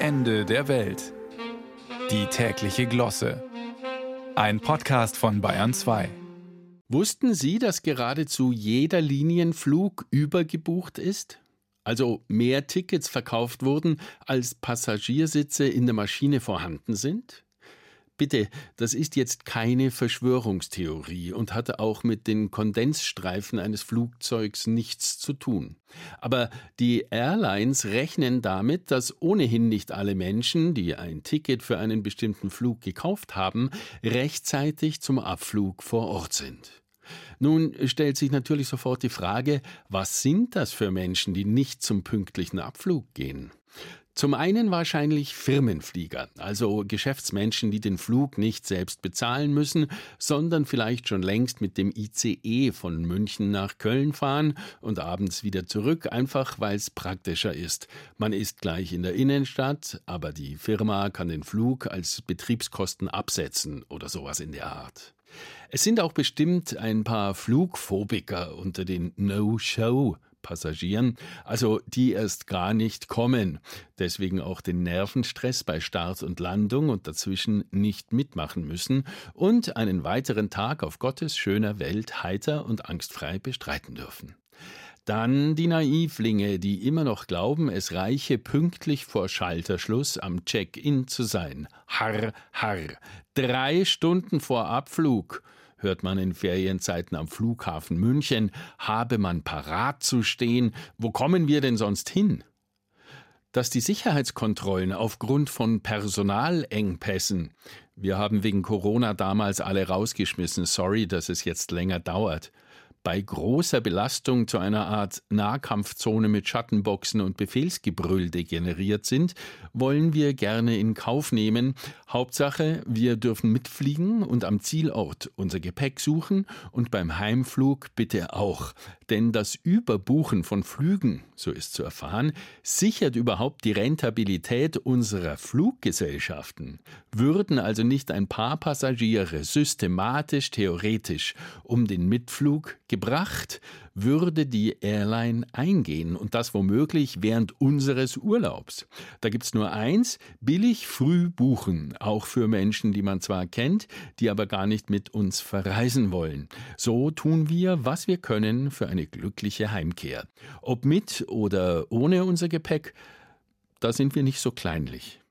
Ende der Welt. Die tägliche Glosse. Ein Podcast von Bayern 2. Wussten Sie, dass geradezu jeder Linienflug übergebucht ist? Also mehr Tickets verkauft wurden, als Passagiersitze in der Maschine vorhanden sind? Bitte, das ist jetzt keine Verschwörungstheorie und hatte auch mit den Kondensstreifen eines Flugzeugs nichts zu tun. Aber die Airlines rechnen damit, dass ohnehin nicht alle Menschen, die ein Ticket für einen bestimmten Flug gekauft haben, rechtzeitig zum Abflug vor Ort sind. Nun stellt sich natürlich sofort die Frage, was sind das für Menschen, die nicht zum pünktlichen Abflug gehen? Zum einen wahrscheinlich Firmenflieger, also Geschäftsmenschen, die den Flug nicht selbst bezahlen müssen, sondern vielleicht schon längst mit dem ICE von München nach Köln fahren und abends wieder zurück, einfach weil es praktischer ist. Man ist gleich in der Innenstadt, aber die Firma kann den Flug als Betriebskosten absetzen oder sowas in der Art. Es sind auch bestimmt ein paar Flugphobiker unter den No-Show Passagieren, also die erst gar nicht kommen, deswegen auch den Nervenstress bei Start und Landung und dazwischen nicht mitmachen müssen und einen weiteren Tag auf Gottes schöner Welt heiter und angstfrei bestreiten dürfen. Dann die Naivlinge, die immer noch glauben, es reiche pünktlich vor Schalterschluss am Check-in zu sein. Harr, harr. Drei Stunden vor Abflug hört man in Ferienzeiten am Flughafen München, habe man parat zu stehen, wo kommen wir denn sonst hin? Dass die Sicherheitskontrollen aufgrund von Personalengpässen, wir haben wegen Corona damals alle rausgeschmissen, sorry, dass es jetzt länger dauert, bei großer Belastung zu einer Art Nahkampfzone mit Schattenboxen und Befehlsgebrüll degeneriert sind, wollen wir gerne in Kauf nehmen. Hauptsache, wir dürfen mitfliegen und am Zielort unser Gepäck suchen und beim Heimflug bitte auch. Denn das Überbuchen von Flügen, so ist zu erfahren, sichert überhaupt die Rentabilität unserer Fluggesellschaften. Würden also nicht ein paar Passagiere systematisch, theoretisch um den Mitflug gebracht, würde die Airline eingehen und das womöglich während unseres Urlaubs. Da gibt's nur eins, billig früh buchen, auch für Menschen, die man zwar kennt, die aber gar nicht mit uns verreisen wollen. So tun wir, was wir können für eine glückliche Heimkehr. Ob mit oder ohne unser Gepäck, da sind wir nicht so kleinlich.